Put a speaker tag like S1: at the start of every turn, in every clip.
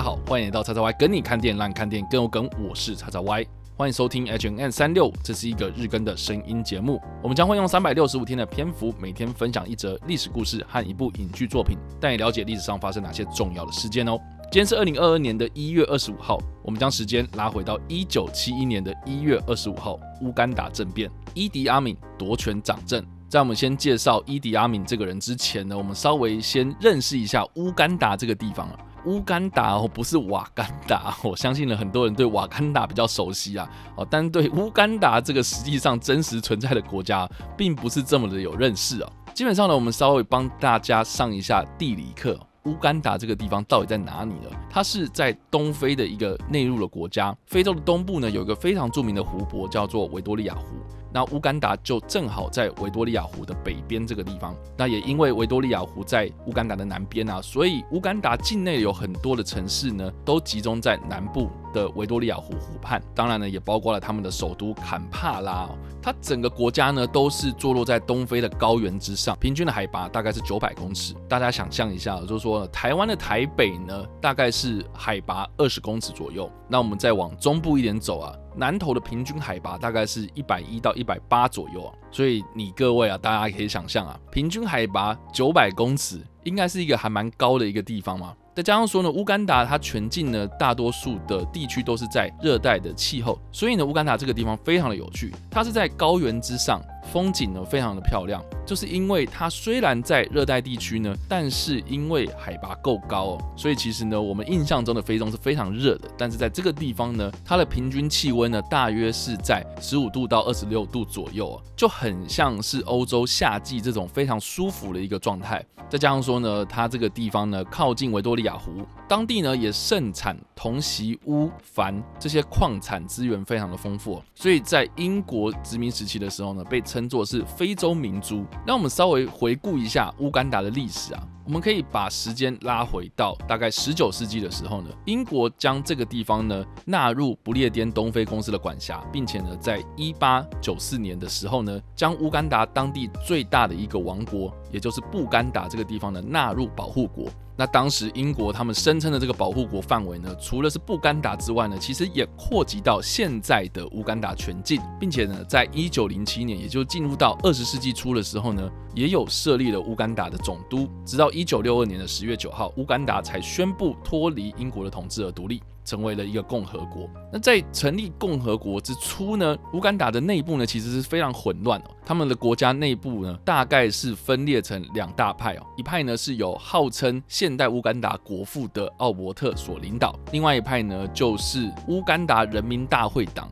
S1: 家好，欢迎来到叉叉 Y 跟你看电影，让你看电影更有梗。我是叉叉 Y，欢迎收听 H N N 三六，这是一个日更的声音节目。我们将会用三百六十五天的篇幅，每天分享一则历史故事和一部影剧作品，带你了解历史上发生哪些重要的事件哦。今天是二零二二年的一月二十五号，我们将时间拉回到一九七一年的一月二十五号，乌干达政变，伊迪阿敏夺权掌政。在我们先介绍伊迪阿敏这个人之前呢，我们稍微先认识一下乌干达这个地方啊。乌干达哦，不是瓦干达，我相信了很多人对瓦干达比较熟悉啊，哦，但对乌干达这个实际上真实存在的国家，并不是这么的有认识啊。基本上呢，我们稍微帮大家上一下地理课。乌干达这个地方到底在哪里呢？它是在东非的一个内陆的国家。非洲的东部呢，有一个非常著名的湖泊，叫做维多利亚湖。那乌干达就正好在维多利亚湖的北边这个地方。那也因为维多利亚湖在乌干达的南边啊，所以乌干达境内有很多的城市呢，都集中在南部的维多利亚湖湖畔。当然呢，也包括了他们的首都坎帕拉。它整个国家呢，都是坐落在东非的高原之上，平均的海拔大概是九百公尺。大家想象一下，就是说台湾的台北呢，大概是海拔二十公尺左右。那我们再往中部一点走啊，南投的平均海拔大概是一百一到一百八左右啊。所以你各位啊，大家可以想象啊，平均海拔九百公尺，应该是一个还蛮高的一个地方嘛。再加上说呢，乌干达它全境呢，大多数的地区都是在热带的气候，所以呢，乌干达这个地方非常的有趣，它是在高原之上。风景呢非常的漂亮，就是因为它虽然在热带地区呢，但是因为海拔够高哦，所以其实呢，我们印象中的非洲是非常热的。但是在这个地方呢，它的平均气温呢大约是在十五度到二十六度左右哦，就很像是欧洲夏季这种非常舒服的一个状态。再加上说呢，它这个地方呢靠近维多利亚湖，当地呢也盛产铜、锡、钨、钒这些矿产资源非常的丰富，所以在英国殖民时期的时候呢，被称。作是非洲明珠。那我们稍微回顾一下乌干达的历史啊，我们可以把时间拉回到大概十九世纪的时候呢，英国将这个地方呢纳入不列颠东非公司的管辖，并且呢，在一八九四年的时候呢，将乌干达当地最大的一个王国，也就是布干达这个地方呢纳入保护国。那当时英国他们声称的这个保护国范围呢，除了是布干达之外呢，其实也扩及到现在的乌干达全境，并且呢，在一九零七年，也就进入到二十世纪初的时候呢，也有设立了乌干达的总督，直到一九六二年的十月九号，乌干达才宣布脱离英国的统治而独立。成为了一个共和国。那在成立共和国之初呢，乌干达的内部呢其实是非常混乱哦。他们的国家内部呢大概是分裂成两大派哦，一派呢是由号称现代乌干达国父的奥伯特所领导，另外一派呢就是乌干达人民大会党。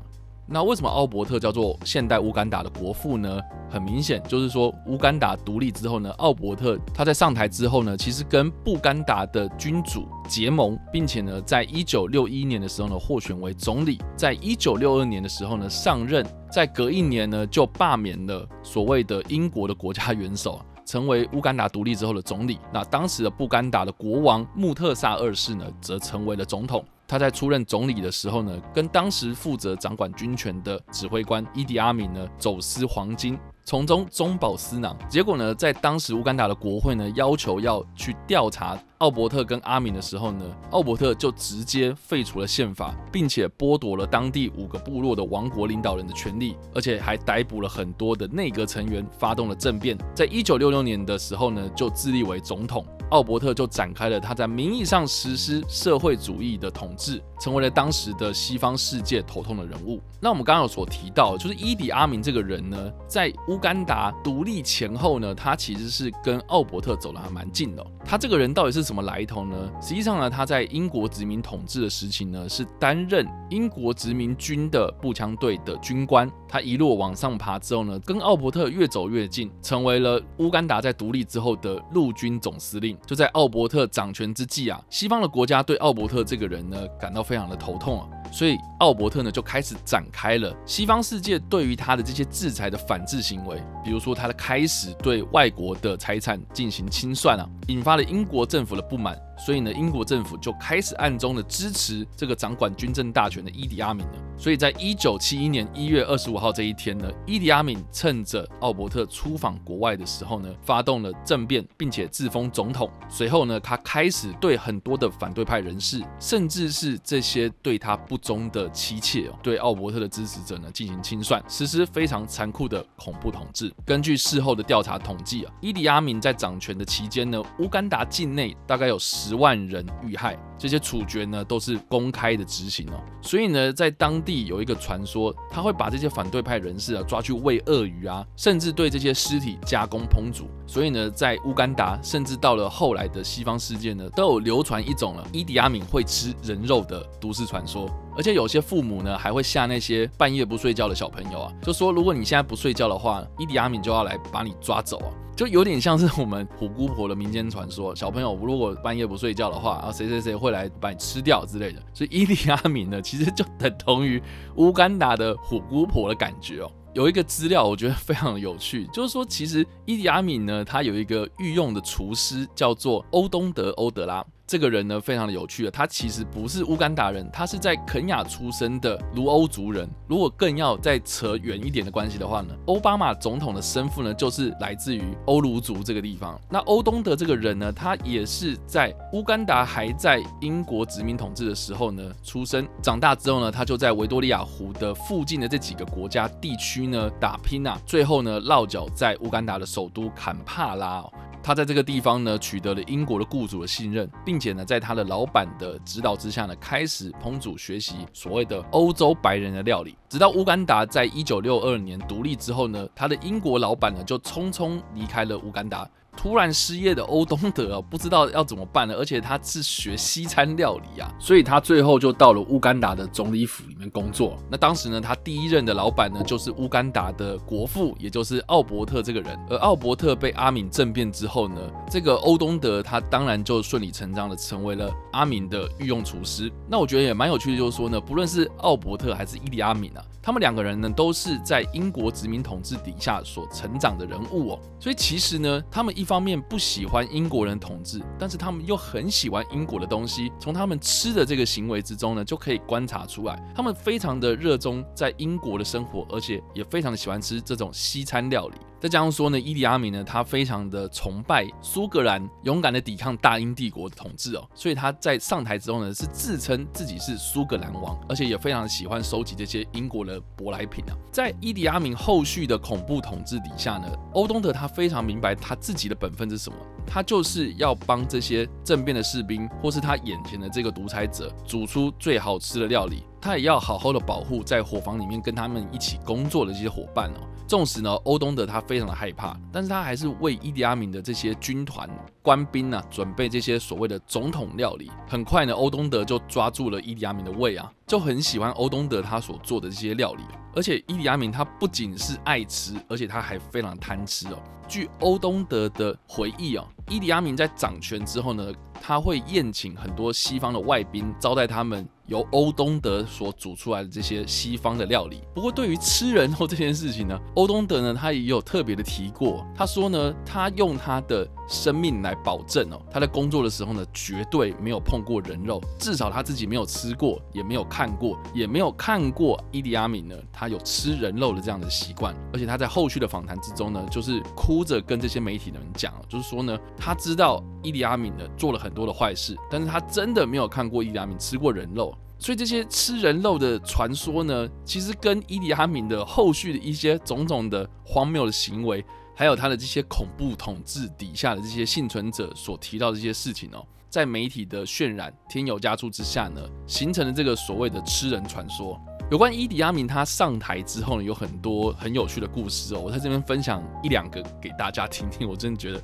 S1: 那为什么奥伯特叫做现代乌干达的国父呢？很明显，就是说乌干达独立之后呢，奥伯特他在上台之后呢，其实跟布干达的君主结盟，并且呢，在一九六一年的时候呢，获选为总理，在一九六二年的时候呢，上任，在隔一年呢，就罢免了所谓的英国的国家元首，成为乌干达独立之后的总理。那当时的布干达的国王穆特萨二世呢，则成为了总统。他在出任总理的时候呢，跟当时负责掌管军权的指挥官伊迪阿敏呢走私黄金，从中中饱私囊。结果呢，在当时乌干达的国会呢要求要去调查奥伯特跟阿敏的时候呢，奥伯特就直接废除了宪法，并且剥夺了当地五个部落的王国领导人的权利，而且还逮捕了很多的内阁成员，发动了政变。在一九六六年的时候呢，就自立为总统。奥伯特就展开了他在名义上实施社会主义的统治，成为了当时的西方世界头痛的人物。那我们刚刚有所提到，就是伊迪阿明这个人呢，在乌干达独立前后呢，他其实是跟奥伯特走得还蛮近的。他这个人到底是什么来头呢？实际上呢，他在英国殖民统治的时期呢，是担任英国殖民军的步枪队的军官。他一路往上爬之后呢，跟奥伯特越走越近，成为了乌干达在独立之后的陆军总司令。就在奥伯特掌权之际啊，西方的国家对奥伯特这个人呢感到非常的头痛啊，所以奥伯特呢就开始展开了西方世界对于他的这些制裁的反制行为，比如说他的开始对外国的财产进行清算啊，引发了英国政府的不满。所以呢，英国政府就开始暗中的支持这个掌管军政大权的伊迪阿敏呢，所以在一九七一年一月二十五号这一天呢，伊迪阿敏趁着奥伯特出访国外的时候呢，发动了政变，并且自封总统。随后呢，他开始对很多的反对派人士，甚至是这些对他不忠的妻妾哦，对奥伯特的支持者呢进行清算，实施非常残酷的恐怖统治。根据事后的调查统计啊，伊迪阿敏在掌权的期间呢，乌干达境内大概有十万人遇害。这些处决呢都是公开的执行哦，所以呢，在当地有一个传说，他会把这些反对派人士啊抓去喂鳄鱼啊，甚至对这些尸体加工烹煮。所以呢，在乌干达，甚至到了后来的西方世界呢，都有流传一种了伊迪亚敏会吃人肉的都市传说。而且有些父母呢，还会吓那些半夜不睡觉的小朋友啊，就说如果你现在不睡觉的话，伊迪阿敏就要来把你抓走啊。就有点像是我们虎姑婆的民间传说，小朋友如果半夜不睡觉的话，然后谁谁谁会来把你吃掉之类的。所以伊迪阿敏呢，其实就等同于乌干达的虎姑婆的感觉哦。有一个资料我觉得非常有趣，就是说其实伊迪阿敏呢，他有一个御用的厨师叫做欧东德欧德拉。这个人呢，非常的有趣的，他其实不是乌干达人，他是在肯雅出生的卢欧族人。如果更要再扯远一点的关系的话呢，奥巴马总统的生父呢，就是来自于欧卢族这个地方。那欧东德这个人呢，他也是在乌干达还在英国殖民统治的时候呢出生，长大之后呢，他就在维多利亚湖的附近的这几个国家地区呢打拼啊，最后呢落脚在乌干达的首都坎帕拉。他在这个地方呢，取得了英国的雇主的信任，并且呢，在他的老板的指导之下呢，开始烹煮学习所谓的欧洲白人的料理。直到乌干达在一九六二年独立之后呢，他的英国老板呢，就匆匆离开了乌干达。突然失业的欧东德不知道要怎么办了，而且他是学西餐料理啊，所以他最后就到了乌干达的总理府里面工作。那当时呢，他第一任的老板呢，就是乌干达的国父，也就是奥伯特这个人。而奥伯特被阿敏政变之后呢，这个欧东德他当然就顺理成章的成为了阿敏的御用厨师。那我觉得也蛮有趣的，就是说呢，不论是奥伯特还是伊迪阿敏啊。他们两个人呢，都是在英国殖民统治底下所成长的人物哦，所以其实呢，他们一方面不喜欢英国人统治，但是他们又很喜欢英国的东西。从他们吃的这个行为之中呢，就可以观察出来，他们非常的热衷在英国的生活，而且也非常的喜欢吃这种西餐料理。再加上说呢，伊迪阿米呢，他非常的崇拜苏格兰，勇敢的抵抗大英帝国的统治哦，所以他在上台之后呢，是自称自己是苏格兰王，而且也非常喜欢收集这些英国的舶来品啊。在伊迪阿明后续的恐怖统治底下呢，欧东德他非常明白他自己的本分是什么，他就是要帮这些政变的士兵，或是他眼前的这个独裁者煮出最好吃的料理，他也要好好的保护在伙房里面跟他们一起工作的这些伙伴哦。纵使呢，欧东德他非常的害怕，但是他还是为伊迪亚敏的这些军团官兵啊准备这些所谓的总统料理。很快呢，欧东德就抓住了伊迪亚明的胃啊，就很喜欢欧东德他所做的这些料理。而且伊迪亚明他不仅是爱吃，而且他还非常贪吃哦。据欧东德的回忆哦，伊迪亚明在掌权之后呢，他会宴请很多西方的外宾，招待他们。由欧东德所煮出来的这些西方的料理。不过，对于吃人肉这件事情呢，欧东德呢，他也有特别的提过。他说呢，他用他的生命来保证哦，他在工作的时候呢，绝对没有碰过人肉，至少他自己没有吃过，也没有看过，也没有看过伊迪阿敏呢，他有吃人肉的这样的习惯。而且他在后续的访谈之中呢，就是哭着跟这些媒体的人讲，就是说呢，他知道伊迪阿敏呢做了很多的坏事，但是他真的没有看过伊迪阿敏吃过人肉。所以这些吃人肉的传说呢，其实跟伊迪阿敏的后续的一些种种的荒谬的行为，还有他的这些恐怖统治底下的这些幸存者所提到的这些事情哦，在媒体的渲染添油加醋之下呢，形成了这个所谓的吃人传说。有关伊迪亚敏他上台之后呢，有很多很有趣的故事哦，我在这边分享一两个给大家听听，我真的觉得。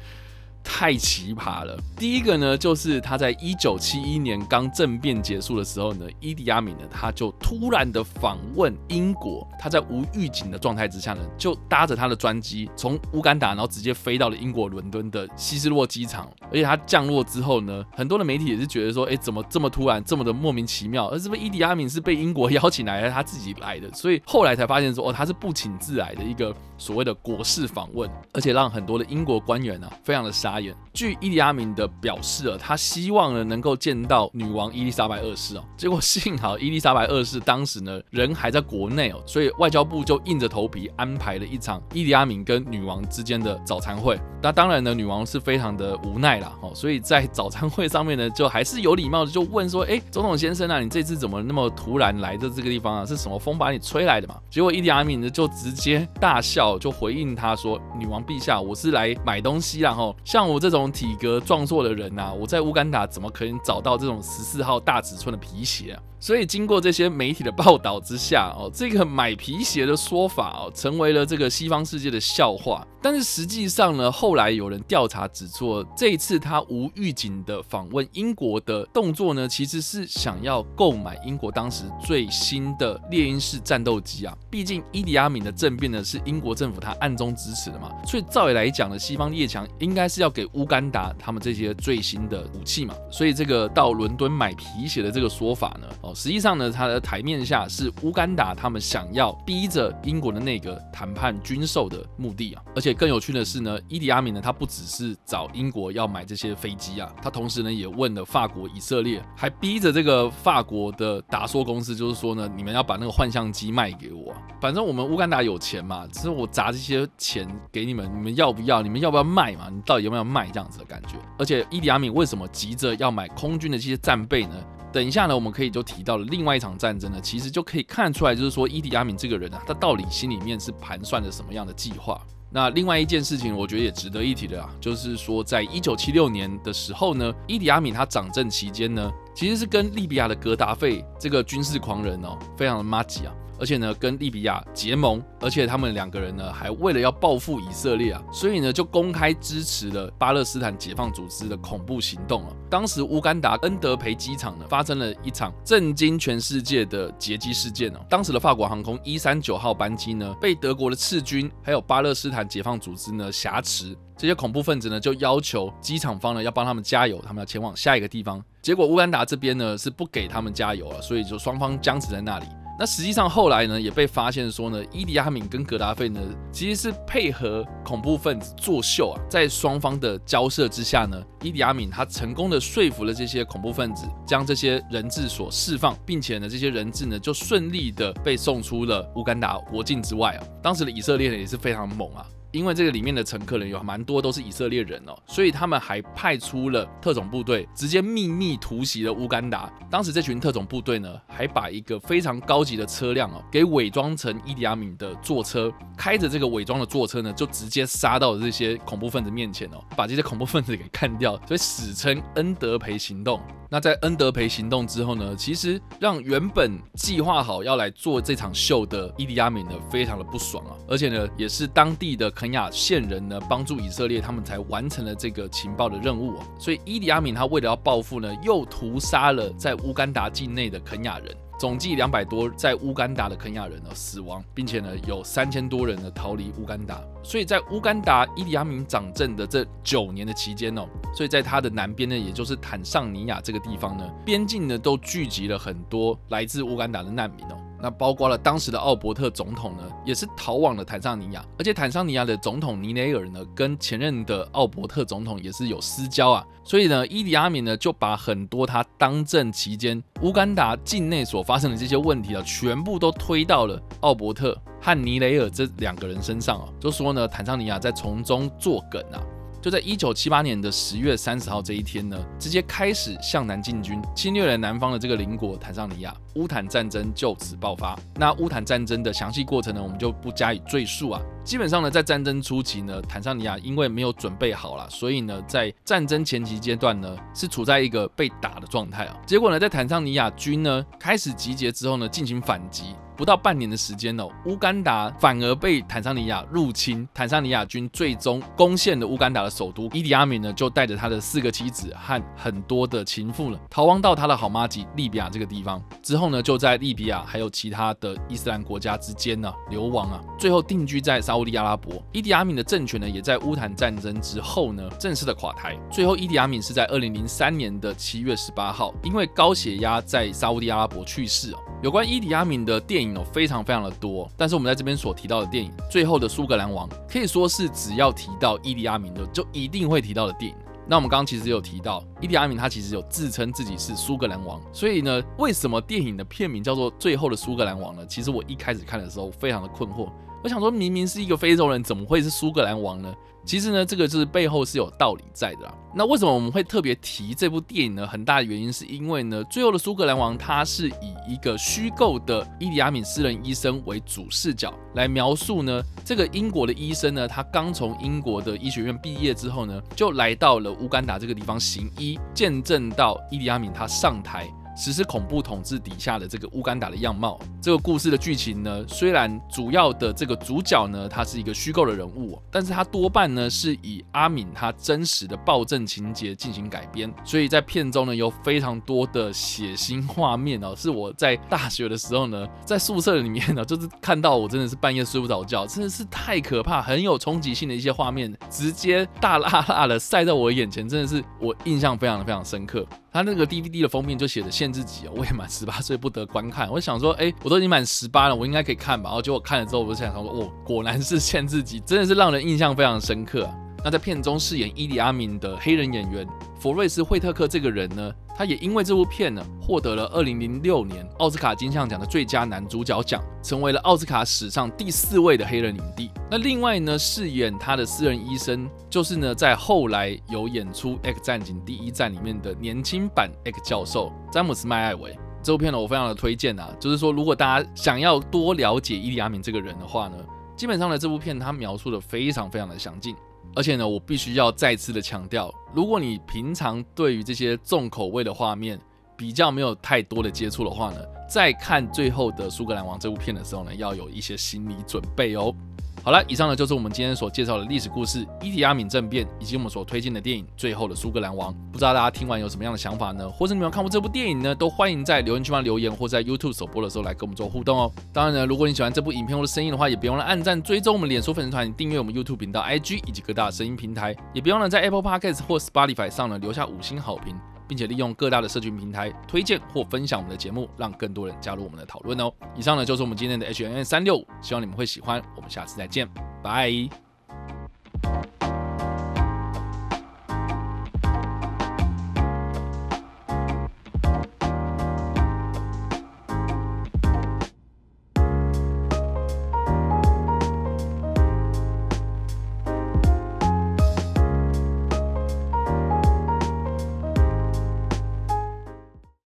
S1: 太奇葩了！第一个呢，就是他在一九七一年刚政变结束的时候呢，伊迪亚米呢，他就突然的访问英国，他在无预警的状态之下呢，就搭着他的专机从乌干达，然后直接飞到了英国伦敦的希斯洛机场。而且他降落之后呢，很多的媒体也是觉得说，哎，怎么这么突然，这么的莫名其妙？而是不是伊迪亚米是被英国邀请来，的他自己来的？所以后来才发现说，哦，他是不请自来的一个所谓的国事访问，而且让很多的英国官员呢非常的傻眼。据伊迪亚明的表示啊，他希望呢能够见到女王伊丽莎白二世哦。结果幸好伊丽莎白二世当时呢人还在国内哦，所以外交部就硬着头皮安排了一场伊迪亚明跟女王之间的早餐会。那当然呢，女王是非常的无奈啦哦，所以在早餐会上面呢，就还是有礼貌的就问说：“哎，总统先生啊，你这次怎么那么突然来的这个地方啊？是什么风把你吹来的嘛？”结果伊迪亚明呢就直接大笑，就回应他说：“女王陛下，我是来买东西啦吼，像我这种。”体格壮硕的人呐，我在乌干达怎么可能找到这种十四号大尺寸的皮鞋啊？所以经过这些媒体的报道之下，哦，这个买皮鞋的说法哦，成为了这个西方世界的笑话。但是实际上呢，后来有人调查指出，这一次他无预警的访问英国的动作呢，其实是想要购买英国当时最新的猎鹰式战斗机啊。毕竟伊迪阿敏的政变呢，是英国政府他暗中支持的嘛，所以照理来讲呢，西方列强应该是要给乌干达他们这些最新的武器嘛。所以这个到伦敦买皮鞋的这个说法呢，哦。实际上呢，他的台面下是乌干达他们想要逼着英国的那个谈判军售的目的啊，而且更有趣的是呢，伊迪阿敏呢，他不只是找英国要买这些飞机啊，他同时呢也问了法国、以色列，还逼着这个法国的达索公司，就是说呢，你们要把那个幻象机卖给我，反正我们乌干达有钱嘛，只是我砸这些钱给你们，你们要不要？你们要不要卖嘛？你到底有没有卖这样子的感觉？而且伊迪阿敏为什么急着要买空军的这些战备呢？等一下呢，我们可以就提到了另外一场战争呢，其实就可以看出来，就是说伊迪阿敏这个人啊，他到底心里面是盘算着什么样的计划。那另外一件事情，我觉得也值得一提的啊，就是说在一九七六年的时候呢，伊迪阿敏他掌政期间呢，其实是跟利比亚的格达费这个军事狂人哦，非常的麻吉啊。而且呢，跟利比亚结盟，而且他们两个人呢，还为了要报复以色列啊，所以呢，就公开支持了巴勒斯坦解放组织的恐怖行动啊。当时乌干达恩德培机场呢，发生了一场震惊全世界的劫机事件哦。当时的法国航空一三九号班机呢，被德国的赤军还有巴勒斯坦解放组织呢挟持，这些恐怖分子呢，就要求机场方呢要帮他们加油，他们要前往下一个地方。结果乌干达这边呢是不给他们加油了，所以就双方僵持在那里。那实际上后来呢，也被发现说呢，伊迪亚敏跟格达费呢，其实是配合恐怖分子作秀啊，在双方的交涉之下呢，伊迪亚敏他成功的说服了这些恐怖分子，将这些人质所释放，并且呢，这些人质呢就顺利的被送出了乌干达国境之外啊。当时的以色列呢也是非常猛啊。因为这个里面的乘客人有蛮多都是以色列人哦，所以他们还派出了特种部队，直接秘密突袭了乌干达。当时这群特种部队呢，还把一个非常高级的车辆哦，给伪装成伊迪亚敏的坐车，开着这个伪装的坐车呢，就直接杀到这些恐怖分子面前哦，把这些恐怖分子给干掉，所以史称恩德培行动。那在恩德培行动之后呢，其实让原本计划好要来做这场秀的伊迪亚敏呢，非常的不爽啊，而且呢，也是当地的肯亚线人呢，帮助以色列他们才完成了这个情报的任务啊，所以伊迪阿敏他为了要报复呢，又屠杀了在乌干达境内的肯亚人。总计两百多在乌干达的肯亚人呢死亡，并且呢有三千多人呢逃离乌干达。所以在乌干达伊迪阿明掌政的这九年的期间哦，所以在他的南边呢，也就是坦桑尼亚这个地方呢，边境呢都聚集了很多来自乌干达的难民哦。那包括了当时的奥伯特总统呢，也是逃往了坦桑尼亚，而且坦桑尼亚的总统尼雷尔呢，跟前任的奥伯特总统也是有私交啊，所以呢，伊迪阿敏呢就把很多他当政期间乌干达境内所发生的这些问题啊，全部都推到了奥伯特和尼雷尔这两个人身上啊，就说呢，坦桑尼亚在从中作梗啊。就在一九七八年的十月三十号这一天呢，直接开始向南进军，侵略了南方的这个邻国坦桑尼亚，乌坦战争就此爆发。那乌坦战争的详细过程呢，我们就不加以赘述啊。基本上呢，在战争初期呢，坦桑尼亚因为没有准备好了，所以呢，在战争前期阶段呢，是处在一个被打的状态啊。结果呢，在坦桑尼亚军呢开始集结之后呢，进行反击。不到半年的时间哦，乌干达反而被坦桑尼亚入侵，坦桑尼亚军最终攻陷了乌干达的首都伊迪阿敏呢，就带着他的四个妻子和很多的情妇呢，逃亡到他的好妈吉利比亚这个地方。之后。后呢，就在利比亚还有其他的伊斯兰国家之间呢流亡啊，最后定居在沙地阿拉伯。伊迪阿敏的政权呢，也在乌坦战争之后呢正式的垮台。最后，伊迪阿敏是在二零零三年的七月十八号，因为高血压在沙地阿拉伯去世哦。有关伊迪阿敏的电影哦，非常非常的多，但是我们在这边所提到的电影《最后的苏格兰王》，可以说是只要提到伊迪阿敏的，就一定会提到的电影。那我们刚刚其实有提到，伊迪阿明他其实有自称自己是苏格兰王，所以呢，为什么电影的片名叫做《最后的苏格兰王》呢？其实我一开始看的时候非常的困惑，我想说明明是一个非洲人，怎么会是苏格兰王呢？其实呢，这个就是背后是有道理在的。那为什么我们会特别提这部电影呢？很大的原因是因为呢，最后的苏格兰王他是以一个虚构的伊迪亚敏私人医生为主视角来描述呢，这个英国的医生呢，他刚从英国的医学院毕业之后呢，就来到了乌干达这个地方行医，见证到伊迪亚敏他上台。实施恐怖统治底下的这个乌干达的样貌，这个故事的剧情呢，虽然主要的这个主角呢，他是一个虚构的人物，但是他多半呢是以阿敏他真实的暴政情节进行改编，所以在片中呢有非常多的血腥画面哦，是我在大学的时候呢，在宿舍里面呢，就是看到我真的是半夜睡不着觉，真的是太可怕，很有冲击性的一些画面，直接大辣辣的晒在我眼前，真的是我印象非常的非常深刻。他那个 DVD 的封面就写着限制级哦，未满十八岁不得观看。我想说，哎，我都已经满十八了，我应该可以看吧？然后结果看了之后，我就想说，哦，果然是限制级，真的是让人印象非常深刻。那在片中饰演伊利阿明的黑人演员佛瑞斯惠特克这个人呢？他也因为这部片呢，获得了二零零六年奥斯卡金像奖的最佳男主角奖，成为了奥斯卡史上第四位的黑人影帝。那另外呢，饰演他的私人医生，就是呢，在后来有演出《X 战警：第一战》里面的年轻版 X 教授詹姆斯麦艾维。这部片呢，我非常的推荐啊，就是说，如果大家想要多了解伊利亚敏这个人的话呢，基本上呢，这部片他描述的非常非常的详尽。而且呢，我必须要再次的强调，如果你平常对于这些重口味的画面比较没有太多的接触的话呢，在看最后的苏格兰王这部片的时候呢，要有一些心理准备哦。好了，以上呢就是我们今天所介绍的历史故事——伊提阿敏政变，以及我们所推荐的电影《最后的苏格兰王》。不知道大家听完有什么样的想法呢？或者你们有看过这部电影呢？都欢迎在留言区方留言，或在 YouTube 首播的时候来跟我们做互动哦。当然呢，如果你喜欢这部影片或者声音的话，也别忘了按赞、追踪我们脸书粉丝团、订阅我们 YouTube 频道、IG 以及各大声音平台，也别忘了在 Apple Podcast 或 Spotify 上呢留下五星好评。并且利用各大的社群平台推荐或分享我们的节目，让更多人加入我们的讨论哦。以上呢就是我们今天的 H N N 三六五，希望你们会喜欢。我们下次再见，拜。